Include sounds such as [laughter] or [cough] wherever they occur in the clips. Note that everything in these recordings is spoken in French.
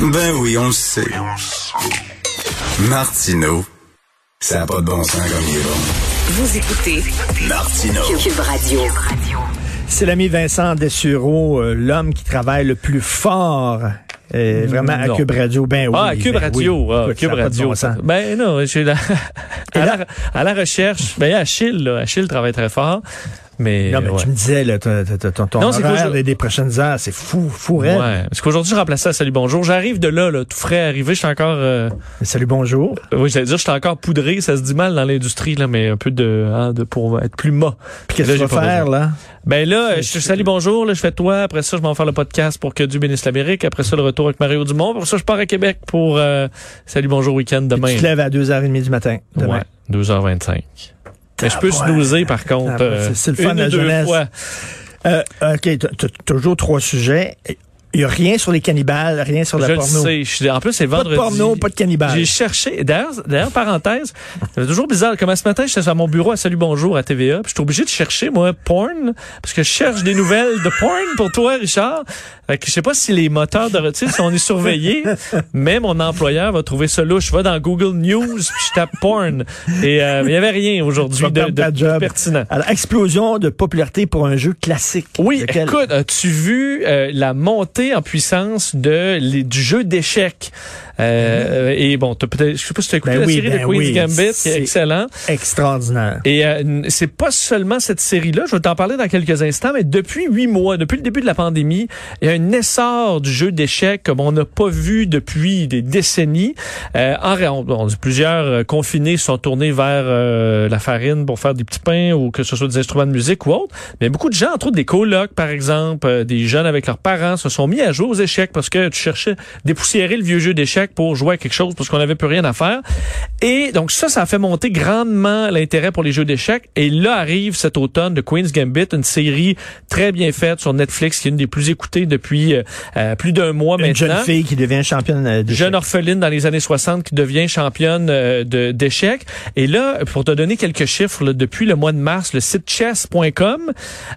Ben oui, on le sait. Martineau, ça n'a pas de bon sens comme il est bon. Vous écoutez Martineau. Cube Radio. C'est l'ami Vincent Dessureau, euh, l'homme qui travaille le plus fort. euh, vraiment à. Cube Radio, ben oui. Ah, Cube ben Radio. oui. ah, Écoute, Cube ça de Radio. bon sens. ben non, je suis là. À, là- la, à la recherche. Ben, il y a Achille, là. Achille travaille très fort. Mais, Non, mais ouais. tu me disais, là, ton, ton, ton, Non, c'est horaire des, des prochaines heures, c'est fou, fou, raide. Ouais. Parce qu'aujourd'hui, je remplaçais à Salut Bonjour. J'arrive de là, là, tout frais arrivé. Je suis encore, euh, Salut, bonjour. oui, j'allais dire, je suis encore poudré. Ça se dit mal dans l'industrie, là, mais un peu de, hein, de, pour être plus mât. Puis qu'est-ce que tu vas faire, besoin. là? Ben là, je Salut Bonjour, là, je fais toi. Après ça, je vais en faire le podcast pour que Dieu bénisse l'Amérique. Après ça, le retour avec Mario Dumont. Après ça, je pars à Québec pour, euh, Salut Bonjour Week-end demain. Tu te lèves à 2h30 du matin, demain. Ouais, 2h25. Mais je peux Ah, snoozer, par contre. Ah, ouais, euh, c'est- le fun une de la jeunesse. fois. Euh, OK, t'as- toujours trois sujets. Il n'y a rien sur les cannibales, rien sur la Je le porno. sais. Je en plus, c'est Pas vendredi. de porno, pas de cannibales. J'ai cherché. D'ailleurs, d'ailleurs, parenthèse, c'est toujours bizarre. Comme ce matin, j'étais à mon bureau à Salut Bonjour à TVA, puis je suis obligé de chercher, moi, porn, parce que je cherche des nouvelles de porn pour toi, Richard. Fait que je sais pas si les moteurs de retraite, si on est surveillés, [laughs] mais mon employeur va trouver ça louche. Je vais dans Google News, puis je tape porn. Et euh, il y avait rien aujourd'hui de, de- de pertinent. Alors, explosion de popularité pour un jeu classique. Oui, Lequel? écoute, as-tu vu euh, la montée en puissance de les- du jeu d'échecs? Euh, Et bon, t'as peut-être, je sais pas si tu as écouté Ben la oui, série ben de Queen's oui, Gambit, qui est excellent. Extraordinaire. Et euh, c'est pas seulement cette série-là, je vais t'en parler dans quelques instants, mais depuis huit mois, depuis le début de la pandémie, il y a un essor du jeu d'échecs comme on n'a pas vu depuis des décennies. Euh, en plusieurs euh, confinés sont tournés vers euh, la farine pour faire des petits pains ou que ce soit des instruments de musique ou autre. Mais beaucoup de gens, entre autres des colocs par exemple, euh, des jeunes avec leurs parents, se sont mis à jouer aux échecs parce que tu cherchais dépoussiérer le vieux jeu d'échecs pour jouer à quelque chose parce qu'on n'avait plus rien à faire. Et donc ça, ça a fait monter grandement l'intérêt pour les jeux d'échecs. Et là arrive cet automne de Queen's Gambit, une série très bien faite sur Netflix, qui est une des plus écoutées depuis euh, euh, plus d'un mois Une maintenant. jeune fille qui devient championne euh, de Jeune orpheline dans les années 60 qui devient championne euh, d'échecs. Et là, pour te donner quelques chiffres, là, depuis le mois de mars, le site chess.com,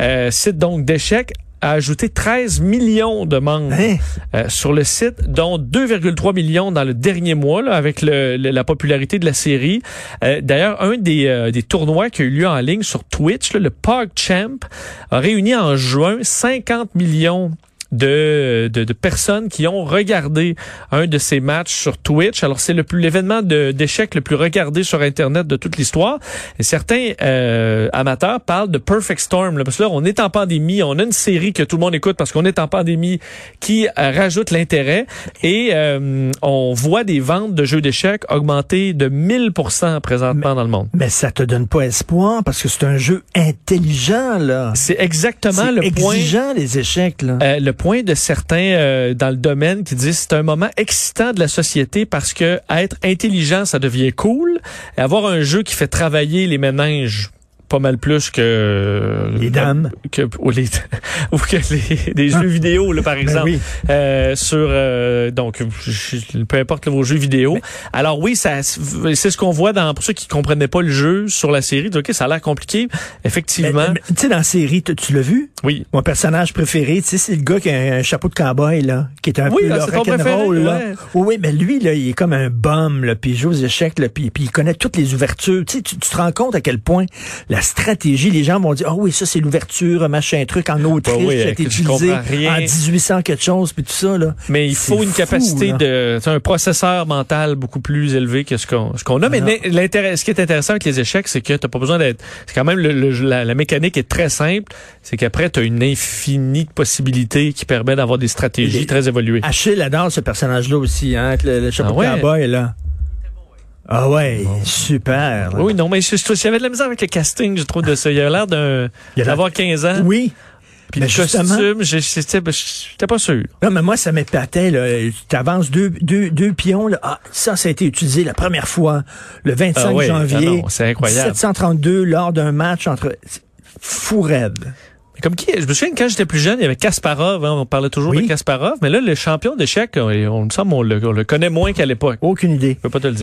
euh, site donc d'échecs, a ajouté 13 millions de membres Hein? euh, sur le site, dont 2,3 millions dans le dernier mois, là, avec le- le- la popularité de la série. Euh, D'ailleurs, un des, euh, des tournois qui a eu lieu en ligne sur Twitch, là, le PogChamp, a réuni en juin 50 millions de, de, de personnes qui ont regardé un de ces matchs sur Twitch. Alors, c'est le plus l'événement d'échecs le plus regardé sur Internet de toute l'histoire. Et certains euh, amateurs parlent de Perfect Storm. Là, parce que là, on est en pandémie, on a une série que tout le monde écoute parce qu'on est en pandémie qui euh, rajoute l'intérêt. Et euh, on voit des ventes de jeux d'échecs augmenter de 1000% présentement dans le monde. Mais ça te donne pas espoir parce que c'est un jeu intelligent, là. C'est exactement le point. exigeant, les échecs, là. Euh, le point de certains euh, dans le domaine qui disent c'est un moment excitant de la société parce que être intelligent, ça devient cool. Et avoir un jeu qui fait travailler les méninges pas mal plus que Les dames. que ou, les, [laughs] ou que les, des jeux vidéo là, par Ben exemple oui. euh, sur euh, donc peu importe vos jeux vidéo. Alors oui, ça c'est ce qu'on voit dans pour ceux qui comprenaient pas le jeu sur la série. OK, ça a l'air compliqué. Effectivement. Tu sais, dans la série, tu, tu l'as vu? oui. Mon personnage préféré, tu sais, c'est le gars qui a un chapeau de cowboy, là, qui est un Oui, peu ah, là, c'est ton rock'n'roll, préféré, là. ouais. Oui, mais lui, là, il est comme un bum, là, puis il joue aux échecs, là, puis, puis il connaît toutes les ouvertures. Tu sais, tu, tu te rends compte à quel point la stratégie, les gens vont dire, ah oui, ça, c'est l'ouverture, machin, truc en Autriche, Bah oui, qui a que été utilisé en 1800 quelque chose, puis tout ça, là. Mais il faut une fou, capacité là. de, c'est un processeur mental beaucoup plus élevé que ce qu'on, ce qu'on a. Mais l'intérêt, ce qui est intéressant avec les échecs, c'est que t'as pas besoin d'être, c'est quand même le, le- la, la mécanique est très simple. C'est qu'après t'as une infinie de possibilités qui permet d'avoir des stratégies Les- très évoluées. Achille adore ce personnage-là aussi, hein, avec le, le chapeau Ah ouais? de cowboy, là. Ah ouais, super. Oui, non, mais j'avais de la misère avec le casting, je trouve, de ça. Il a l'air d'un, Il a l'air- d'avoir 15 ans. Oui. Puis Mais le costume, j'étais ben, j'étais pas sûr. Non, mais moi, ça m'épatait. là. Tu avances deux, deux, deux pions. Là. Ah, ça, ça a été utilisé la première fois, le 25 Ah oui, janvier. ah non, c'est incroyable. 732 lors d'un match entre... Fou. Mais Comme qui Je me souviens que quand j'étais plus jeune, il y avait Kasparov. hein, on parlait toujours Oui. de Kasparov. Mais là, le champion d'échecs, on, on me semble on le, on le connaît moins qu'à l'époque. Aucune idée. Je peux pas te le dire.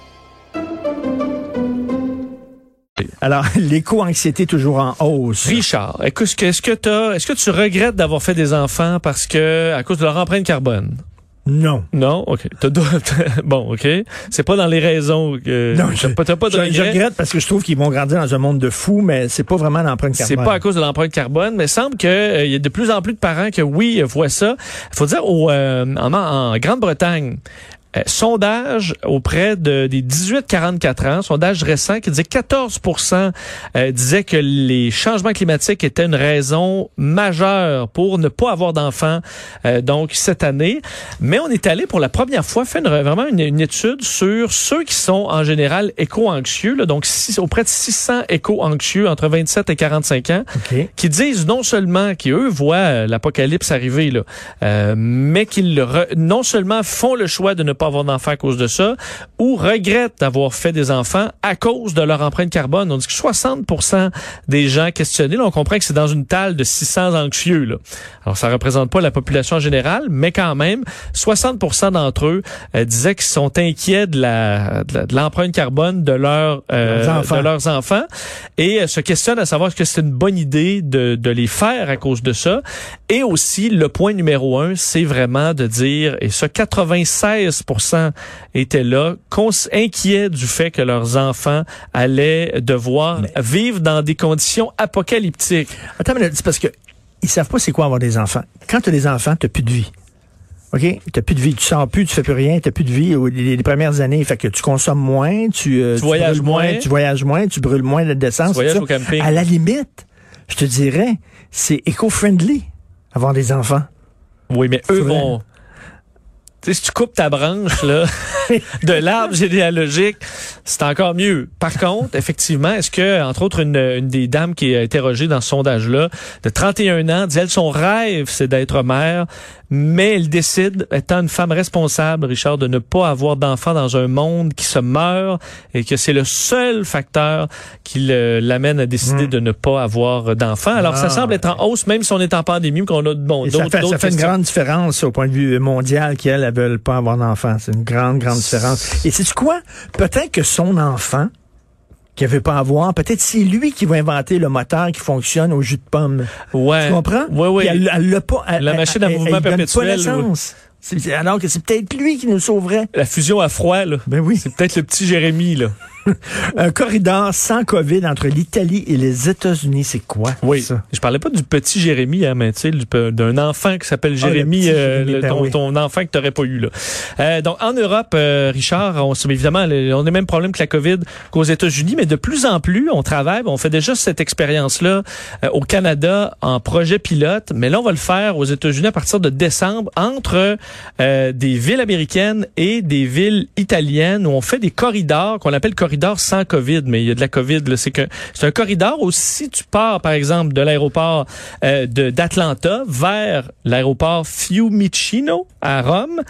Alors, [laughs] l'éco-anxiété toujours en hausse. Richard, est-ce que, est-ce que t'as- est-ce que tu regrettes d'avoir fait des enfants parce que, à cause de leur empreinte carbone? Non. Non? OK. T'as [laughs] bon, OK. C'est pas dans les raisons que, Non, t'as pas, pas de je, je regret. regrette parce que je trouve qu'ils vont grandir dans un monde de fous, mais c'est pas vraiment l'empreinte C'est carbone. pas à cause de l'empreinte carbone, mais il semble qu'il y a de plus en plus de parents que oui voient ça. Il faut dire au, euh, en, en Grande-Bretagne. Euh, sondage auprès de, des 18-44 ans, sondage récent qui disait que 14% euh, disaient que les changements climatiques étaient une raison majeure pour ne pas avoir d'enfants euh, donc cette année. Mais on est allé pour la première fois faire une- vraiment une, une étude sur ceux qui sont en général éco-anxieux, là, donc six- auprès de 600 éco-anxieux entre 27 et 45 ans OK. qui disent non seulement qu'eux voient euh, l'apocalypse arriver, là, euh, mais qu'ils non seulement font le choix de ne pas avoir d'enfants à cause de ça, ou regrettent d'avoir fait des enfants à cause de leur empreinte carbone. On dit que 60 des gens questionnés, là, on comprend que c'est dans une table de 600 anxieux. Là. Alors, ça représente pas la population en général, mais quand même, 60% d'entre eux euh, disaient qu'ils sont inquiets de la de l'empreinte carbone de, leur, euh, Leurs enfants. de leurs enfants et euh, se questionnent à savoir est-ce que c'est une bonne idée de, de les faire à cause de ça. Et aussi, le point numéro un, c'est vraiment de dire, et ça, 96 étaient là, inquiets du fait que leurs enfants allaient devoir Mais- vivre dans des conditions apocalyptiques. Attends, mais c'est parce que ils savent pas c'est quoi avoir des enfants. Quand tu as des enfants, tu plus de vie. OK? Tu plus de vie. Tu sens plus, tu fais plus rien, tu plus de vie. Les, les premières années, fait que tu consommes moins, tu, euh, Tu voyages moins. Tu voyages moins, tu brûles moins d'essence. Tu voyages tout au ça. camping. À la limite, je te dirais, c'est éco-friendly avoir des enfants. Oui, mais eux vont... Si tu coupes ta branche là, [laughs] de l'arbre généalogique, c'est encore mieux. Par contre, effectivement, est-ce que, entre autres, une, une des dames qui est interrogée dans ce sondage-là, de 31 ans, dit, elle, son rêve, c'est d'être mère, mais elle décide, étant une femme responsable, Richard, de ne pas avoir d'enfant dans un monde qui se meurt et que c'est le seul facteur qui l'amène à décider Hmm. de ne pas avoir d'enfant. Alors, ça Ah. semble être en hausse, même si on est en pandémie qu'on a bon, Et ça d'autres fait, ça d'autres fait une grande différence au point de vue mondial qu'elles ne veulent pas avoir d'enfants. C'est une grande, grande différence. Et c'est quoi? Peut-être que son enfant, qui ne veut pas avoir, peut-être c'est lui qui va inventer le moteur qui fonctionne au jus de pomme. Ouais. Tu comprends? Ouais. Puis Elle, elle l'a pas. elle- La elle- machine à elle- mouvement elle perpétuel, Alors que c'est peut-être lui qui nous sauverait. La fusion à froid, là. Ben oui. C'est peut-être le petit Jérémy, là. [laughs] Un corridor sans COVID entre l'Italie et les États-Unis, c'est quoi? Oui. Ça? Je parlais pas du petit Jérémy, hein, mais tu sais, d'un enfant qui s'appelle Ah, le Jérémy, euh, Jérémy, le- ben ton, oui. ton enfant que t'aurais pas eu, là. Euh, donc, en Europe, euh, Richard, on, évidemment, le- on a les mêmes problèmes que la COVID qu'aux États-Unis, mais de plus en plus, on travaille, on fait déjà cette expérience-là euh, au Canada en projet pilote, mais là, on va le faire aux États-Unis à partir de décembre entre euh, des villes américaines et des villes italiennes où on fait des corridors qu'on appelle corridors sans COVID, mais il y a de la COVID. C'est que c'est un corridor où si tu pars, par exemple, de l'aéroport euh, d'Atlanta vers l'aéroport Fiumicino à Rome,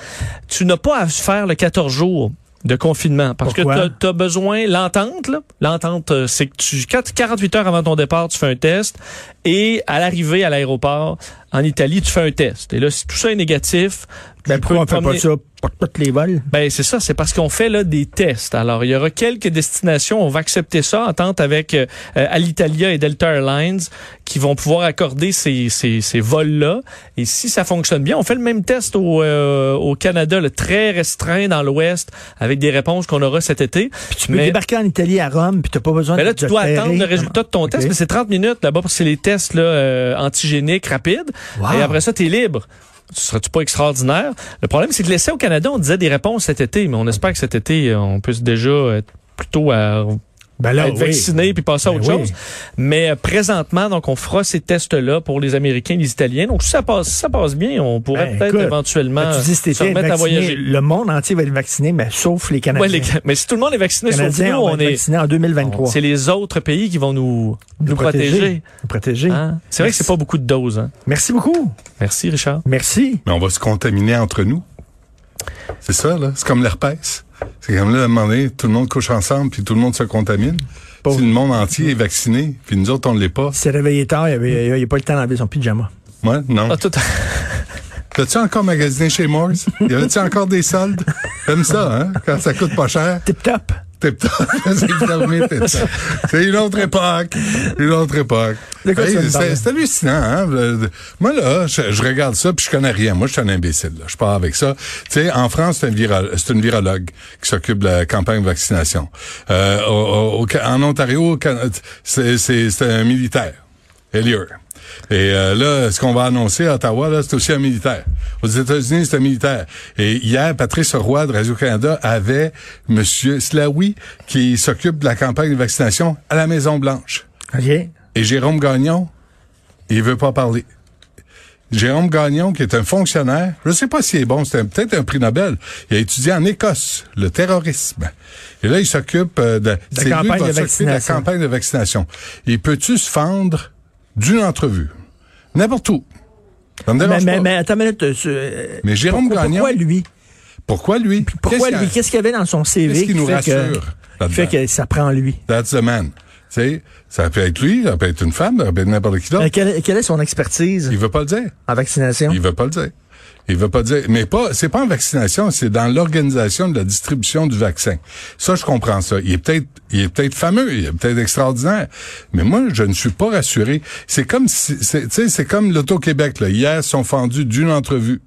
tu n'as pas à faire le 14 jours de confinement parce Pourquoi? que tu as besoin l'entente l'entente euh, c'est que tu quatre- 48 heures avant ton départ tu fais un test et à l'arrivée à l'aéroport en Italie tu fais un test et là si tout ça est négatif Ben, tu pourquoi on fait pas ça? Pour les vols? ben c'est ça, c'est parce qu'on fait là des tests. Alors il y aura quelques destinations, on va accepter ça en tente avec euh, euh, Alitalia et Delta Airlines qui vont pouvoir accorder ces, ces, ces vols-là. Et si ça fonctionne bien, on fait le même test au, euh, au Canada, le très restreint dans l'Ouest, avec des réponses qu'on aura cet été. Puis tu peux Mais- débarquer en Italie à Rome, puis t'as pas besoin mais là, de tu de dois attendre le résultat de ton test, mais c'est 30 minutes là-bas parce que c'est les tests là, euh, antigéniques rapides. Et après ça, tu es libre. Ce serait-tu pas extraordinaire? Le problème, c'est que l'essai au Canada, on disait des réponses cet été, mais on espère que cet été, on peut déjà être plutôt à Ben là, être oui. vacciné puis passer à Ben autre oui. chose. Mais euh, présentement, donc, on fera ces tests-là pour les Américains et les Italiens. Donc, si ça passe, si ça passe bien, on pourrait Ben, peut-être écoute, éventuellement Ben, tu dis se remettre à vacciné, voyager. le monde entier va être vacciné, mais sauf les Canadiens. Ouais, les- mais si tout le monde est vacciné, sauf nous, on on est, vaccinés en 2023. c'est les autres pays qui vont nous, nous, protéger. Nous protéger. Hein? C'est vrai que c'est pas beaucoup de doses. Hein? Merci beaucoup. Merci, Richard. Merci. Mais on va se contaminer entre nous. C'est ça, là. C'est comme l'herpès. C'est comme là, à un moment donné, tout le monde couche ensemble, puis tout le monde se contamine. Pauvre. Si le monde entier est vacciné, puis nous autres, on ne l'est pas. Il s'est réveillé tard, il n'y avait, pas eu le temps d'enlever son pyjama. Ouais, non. Ah, tout- T'as-tu [laughs] encore magasiné chez Morse? Y avait-tu encore des soldes? Comme ça, hein? Quand ça coûte pas cher. Tip top. T'es [laughs] pas- c'est fermé, t'es ça. C'est une autre époque. Une autre époque. C'est hallucinant, hein? Moi, là, je, je regarde ça puis je connais rien. Moi, je suis un imbécile, là. Je pars avec ça. Tu sais, en France, c'est un viro- une virologue qui s'occupe de la campagne de vaccination. Euh, au- au- en Ontario, c'est un militaire. Et euh, là, ce qu'on va annoncer à Ottawa, là, c'est aussi un militaire. Aux États-Unis, c'est un militaire. Et hier, Patrice Roy de Radio-Canada avait Monsieur Slaoui qui s'occupe de la campagne de vaccination à la Maison-Blanche. OK. Et Jérôme Gagnon, il veut pas parler. Jérôme Gagnon, qui est un fonctionnaire, je sais pas s'il est bon, c'est peut-être un prix Nobel. Il a étudié en Écosse le terrorisme. Et là, il s'occupe euh, de, c'est lui qui campagne va de s'occuper de la campagne de vaccination. Il peut-tu se fendre d'une entrevue? N'importe où. Ça me Mais, dérange mais, pas. mais attends une minute. euh, Mais Jérôme pourquoi, Gagnon, pourquoi lui? pourquoi lui? Pourquoi Qu'est-ce lui? qu'il Qu'est-ce qu'il y avait dans son CV qu'est-ce qui nous fait rassure que, qui fait que ça prend lui? That's the man. Tu sais, ça peut être lui, ça peut être une femme, ça peut être n'importe qui d'autre. Euh, quelle, quelle est son expertise? Il veut pas le dire. en vaccination? Il veut pas le dire. Il veut pas dire. Mais pas, c'est pas en vaccination, c'est dans l'organisation de la distribution du vaccin. Ça, je comprends ça. Il est peut-être, il est peut-être fameux, il est peut-être extraordinaire. Mais moi, je ne suis pas rassuré. C'est comme si, c'est, tu sais, c'est comme l'Auto-Québec, là. Hier, ils sont fendus d'une entrevue.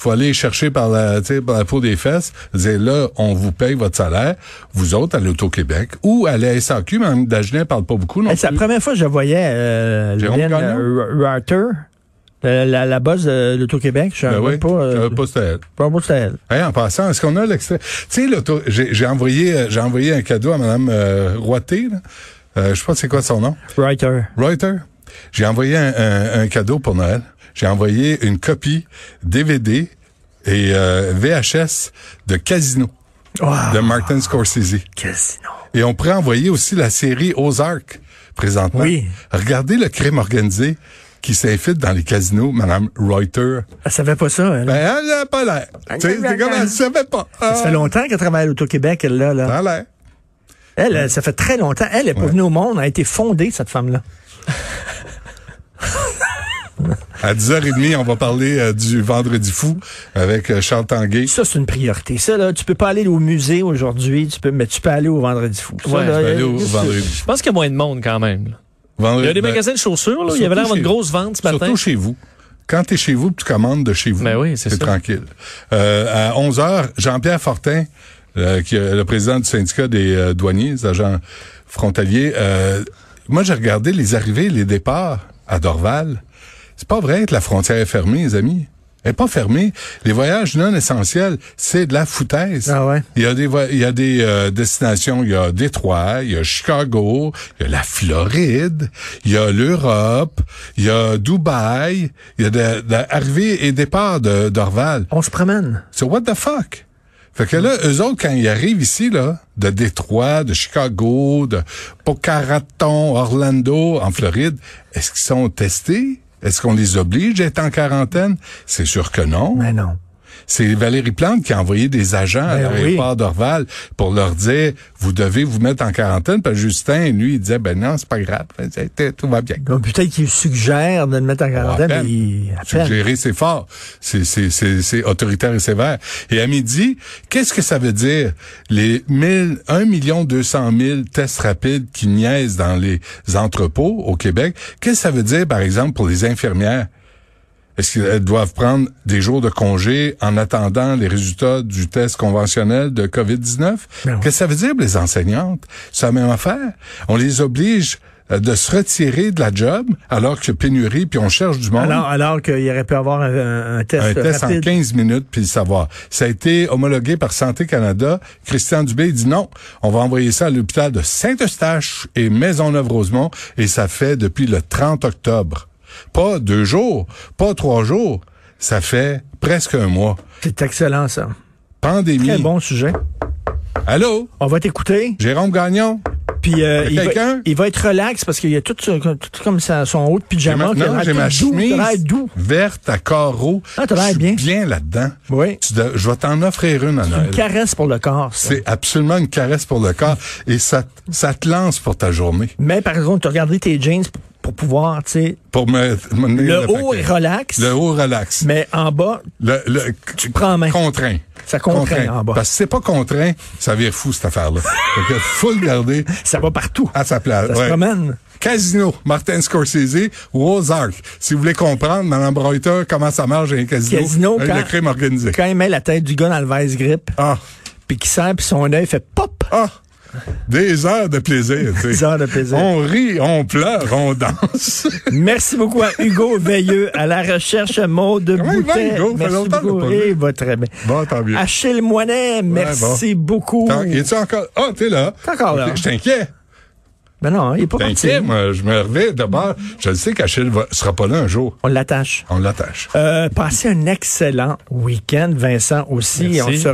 Faut aller chercher par la, tu sais, par la peau des fesses, dire là, on vous paye votre salaire, vous autres à l'Auto-Québec ou à la SAQ, Mme Dagenet parle pas beaucoup non Hey, c'est la première fois que je voyais euh, euh, Reuter, la, la, la boss de l'Auto-Québec. Je Ben savais oui, pas, euh, pas c'était elle. pas pas c'était elle. Hey, en passant, est-ce qu'on a l'extrait? Tu sais, l'auto- j'ai j'ai envoyé, euh, j'ai envoyé un cadeau à Mme euh, Roité, là. Euh, je sais pas c'est quoi son nom. Reuter. Reuter. J'ai envoyé un, un- un cadeau pour Noël. J'ai envoyé une copie DVD et euh, VHS de Casino Wow. de Martin Scorsese. Casino. Et on pourrait envoyer aussi la série Ozark présentement. Oui. Regardez le crime organisé qui s'infiltre dans les casinos, Mme Reuter. Elle savait pas ça, elle. Ben, elle n'a pas l'air. Tu sais, comme elle savait pas. ça fait longtemps qu'elle travaille à l'Auto-Québec, elle, là. là. Ça a l'air. Elle, elle, ça fait très longtemps. Elle est pas Ouais. venue au monde, elle a été fondée, cette femme-là. [laughs] [laughs] À 10h30, on va parler euh, du Vendredi fou avec euh, Charles Tanguay. Ça, c'est une priorité. Ça, là, tu peux pas aller au musée aujourd'hui, tu peux, mais tu peux aller au Vendredi fou. Ça, Ouais, là, aller au euh, Vendredi. Je pense qu'il y a moins de monde quand même. là. Vendredi- Il y a des ben, magasins de chaussures, là. Il y avait l'air d'avoir une grosse vente ce matin. Surtout chez vous. Quand tu es chez vous, tu commandes de chez vous. Ben oui, c'est ça. tranquille. Euh, à 11h, Jean-Pierre Fortin, euh, qui est le président du syndicat des euh, douaniers, des agents frontaliers, euh, moi j'ai regardé les arrivées et les départs à Dorval. C'est pas vrai que la frontière est fermée, les amis. Elle est pas fermée. Les voyages non essentiels, c'est de la foutaise. Ah ouais? Il y a des il y a des euh, destinations, il y a Détroit, il y a Chicago, il y a la Floride, il y a l'Europe, il y a Dubaï, il y a de, de arrivées et départs de d'Orval. On se promène. C'est what the fuck? Fait que là, eux autres, quand ils arrivent ici, là, de Détroit, de Chicago, de Boca Raton, Orlando, en Floride, est-ce qu'ils sont testés? Est-ce qu'on les oblige d'être en quarantaine? C'est sûr que non. Mais non. C'est Valérie Plante qui a envoyé des agents à Ben l'aéroport d'Orval pour leur dire vous devez vous mettre en quarantaine. Puis Justin, lui, il disait ben non, c'est pas grave, C'est- tout va bien. Donc, peut-être qu'il suggère de le mettre en quarantaine, à mais à. Suggérer, c'est fort. C'est, c'est, c'est, c'est autoritaire et sévère. Et à midi, qu'est-ce que ça veut dire? Les 1000, 1 million 200 000 tests rapides qui niaisent dans les entrepôts au Québec? Qu'est-ce que ça veut dire, par exemple, pour les infirmières? Est-ce qu'elles doivent prendre des jours de congé en attendant les résultats du test conventionnel de COVID-19? Ben oui. Qu'est-ce que ça veut dire pour les enseignantes? C'est la même affaire. On les oblige euh, de se retirer de la job alors que pénurie, puis on cherche du monde. Alors, alors qu'il aurait pu avoir un, test un test en rapide. 15 minutes puis le savoir. Ça a été homologué par Santé Canada. Christian Dubé dit non, on va envoyer ça à l'hôpital de Saint-Eustache et Maisonneuve-Rosemont et ça fait depuis le 30 octobre. Pas deux jours, pas trois jours. Ça fait presque un moit. C'est excellent, ça. Pandémie. Très bon sujet. Allô? On va t'écouter. Jérôme Gagnon? Puis euh, il, va, quelqu'un? il va être relax parce qu'il y a tout, comme ça, son haut de pyjama. non, j'ai ma doux, chemise doux. verte à carreaux. Ah, t'as l'air bien. bien là-dedans. Oui. Tu dois- je vais t'en offrir une à Une Noël. caresse pour le corps. ça. C'est absolument une caresse pour le corps et ça, ça te lance pour ta journée. Mais par exemple, tu as regardé tes jeans pour, pouvoir, tu sais, Pour me, donner le haut paquet. est relax, Le haut relax. mais en bas, Le, le, tu prends en main. contraint. Ça contraint en bas. Parce que c'est pas contraint, ça vire fou cette affaire-là. Donc, faut le garder Ça va partout. à sa place. Ça se Ouais. promène. Casino, Martin Scorsese Ozark. Si vous voulez comprendre, Mme Breuter, comment ça marche un casino, Casino, avec quand- le crime organisé. Quand il met la tête du gars dans le vice grip, Ah, puis qu'il sent, puis son œil fait pop. ah, des heures de plaisir. tu. Des heures de plaisir. On rit, on pleure, on danse. [laughs] Merci beaucoup à Hugo Veilleux à la recherche mode de Comment il va, Boutet. Hugo? Fait Merci longtemps beaucoup. va très bien. Bon, tant mieux. Achille Moinet, merci beaucoup. Es-tu encore... Ah, t'es là. T'es encore là. Je t'inquiète. Ben non, il est pas parti. T'inquiète, moi, je me réveille d'abord. Je le sais qu'Achille sera pas là un jour. On l'attache. On l'attache. Euh, passez un excellent week-end, Vincent aussi. Merci. On se